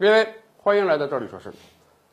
各位，欢迎来到这里说事儿。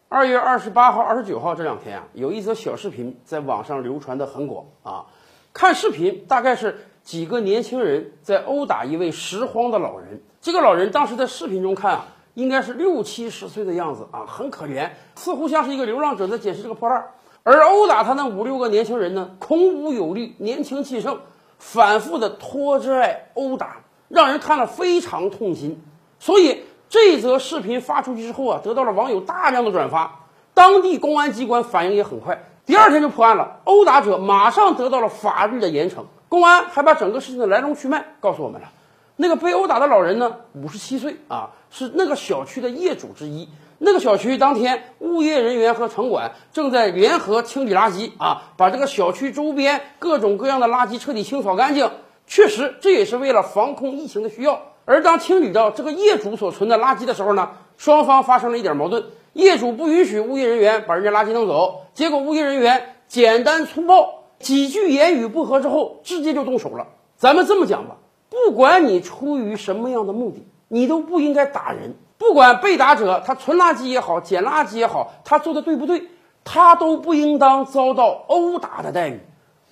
二月二十八号、二十九号这两天啊，有一则小视频在网上流传的很广啊。看视频大概是几个年轻人在殴打一位拾荒的老人。这个老人当时在视频中看啊，应该是六七十岁的样子啊，很可怜，似乎像是一个流浪者在捡拾这个破烂。而殴打他那五六个年轻人呢，孔武有力，年轻气盛，反复的拖拽殴打，让人看了非常痛心。所以。这则视频发出去之后啊，得到了网友大量的转发，当地公安机关反应也很快，第二天就破案了，殴打者马上得到了法律的严惩。公安还把整个事情的来龙去脉告诉我们了。那个被殴打的老人呢，五十七岁啊，是那个小区的业主之一。那个小区当天，物业人员和城管正在联合清理垃圾啊，把这个小区周边各种各样的垃圾彻底清扫干净。确实，这也是为了防控疫情的需要。而当清理到这个业主所存的垃圾的时候呢，双方发生了一点矛盾。业主不允许物业人员把人家垃圾弄走，结果物业人员简单粗暴，几句言语不合之后，直接就动手了。咱们这么讲吧，不管你出于什么样的目的，你都不应该打人。不管被打者他存垃圾也好，捡垃圾也好，他做的对不对，他都不应当遭到殴打的待遇。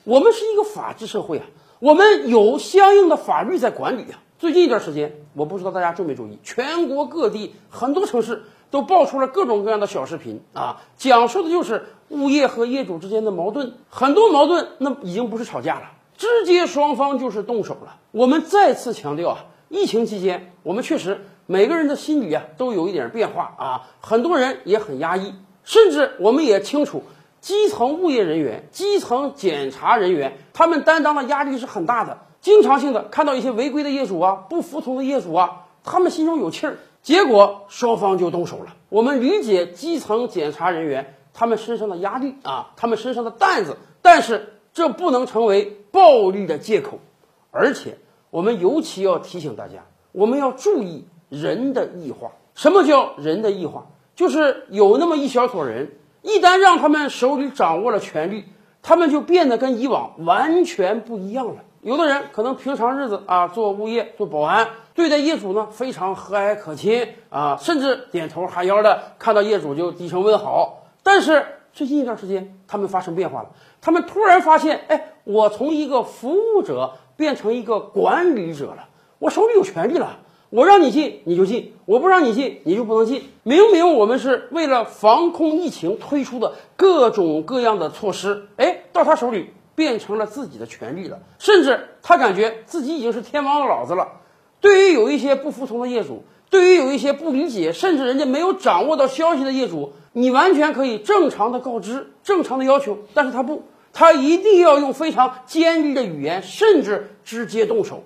我们是一个法治社会啊，我们有相应的法律在管理啊。最近一段时间，我不知道大家注没注意，全国各地很多城市都爆出了各种各样的小视频啊，讲述的就是物业和业主之间的矛盾。很多矛盾那已经不是吵架了，直接双方就是动手了。我们再次强调啊，疫情期间我们确实每个人的心理啊都有一点变化啊，很多人也很压抑，甚至我们也清楚，基层物业人员、基层检查人员他们担当的压力是很大的。经常性的看到一些违规的业主啊，不服从的业主啊，他们心中有气儿，结果双方就动手了。我们理解基层检查人员他们身上的压力啊，他们身上的担子，但是这不能成为暴力的借口。而且我们尤其要提醒大家，我们要注意人的异化。什么叫人的异化？就是有那么一小撮人，一旦让他们手里掌握了权力，他们就变得跟以往完全不一样了。有的人可能平常日子啊做物业做保安，对待业主呢非常和蔼可亲啊，甚至点头哈腰的，看到业主就低声问好。但是最近一段时间，他们发生变化了，他们突然发现，哎，我从一个服务者变成一个管理者了，我手里有权利了，我让你进你就进，我不让你进你就不能进。明明我们是为了防控疫情推出的各种各样的措施，哎，到他手里。变成了自己的权利了，甚至他感觉自己已经是天王老子了。对于有一些不服从的业主，对于有一些不理解，甚至人家没有掌握到消息的业主，你完全可以正常的告知、正常的要求，但是他不，他一定要用非常尖利的语言，甚至直接动手。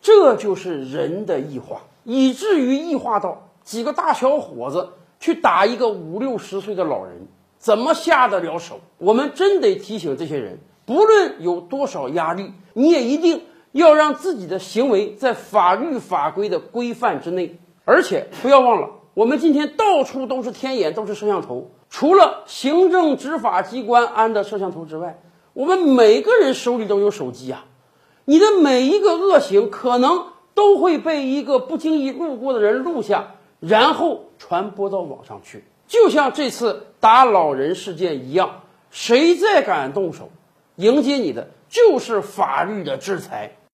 这就是人的异化，以至于异化到几个大小伙子去打一个五六十岁的老人，怎么下得了手？我们真得提醒这些人。不论有多少压力，你也一定要让自己的行为在法律法规的规范之内。而且不要忘了，我们今天到处都是天眼，都是摄像头。除了行政执法机关安的摄像头之外，我们每个人手里都有手机啊。你的每一个恶行，可能都会被一个不经意路过的人录下，然后传播到网上去。就像这次打老人事件一样，谁再敢动手？迎接你的就是法律的制裁。